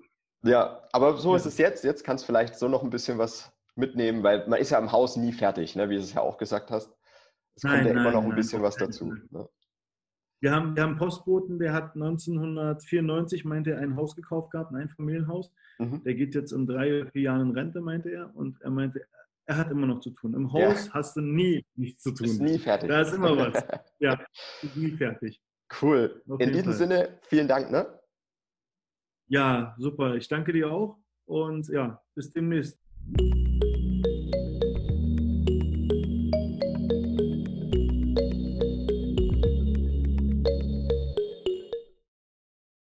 Ja, aber so ist es jetzt. Jetzt kannst du vielleicht so noch ein bisschen was mitnehmen, weil man ist ja im Haus nie fertig, ne? wie du es ja auch gesagt hast. Es kommt ja nein, immer noch ein nein, bisschen was dazu. Ne? Wir haben, wir haben einen Postboten, der hat 1994, meinte er, ein Haus gekauft gehabt, ein Einfamilienhaus. Mhm. Der geht jetzt in drei, vier Jahren in Rente, meinte er. Und er meinte, er hat immer noch zu tun. Im Haus ja. hast du nie nichts zu tun. Ist nie fertig. Da ist immer was. ja, ist nie fertig. Cool. Auf in diesem Fall. Sinne, vielen Dank. Ne? Ja, super. Ich danke dir auch und ja, bis demnächst.